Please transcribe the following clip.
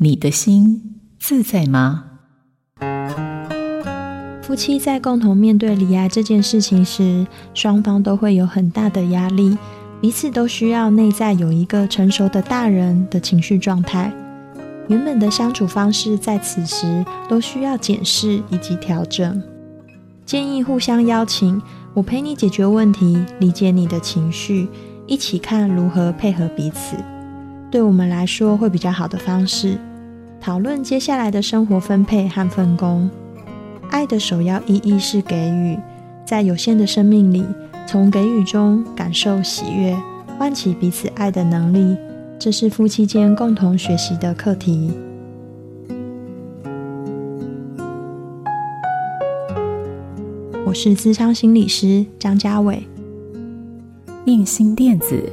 你的心自在吗？夫妻在共同面对离爱这件事情时，双方都会有很大的压力，彼此都需要内在有一个成熟的大人的情绪状态。原本的相处方式在此时都需要检视以及调整。建议互相邀请，我陪你解决问题，理解你的情绪，一起看如何配合彼此。对我们来说会比较好的方式。讨论接下来的生活分配和分工。爱的首要意义是给予，在有限的生命里，从给予中感受喜悦，唤起彼此爱的能力，这是夫妻间共同学习的课题。我是咨商心理师张家伟，映兴电子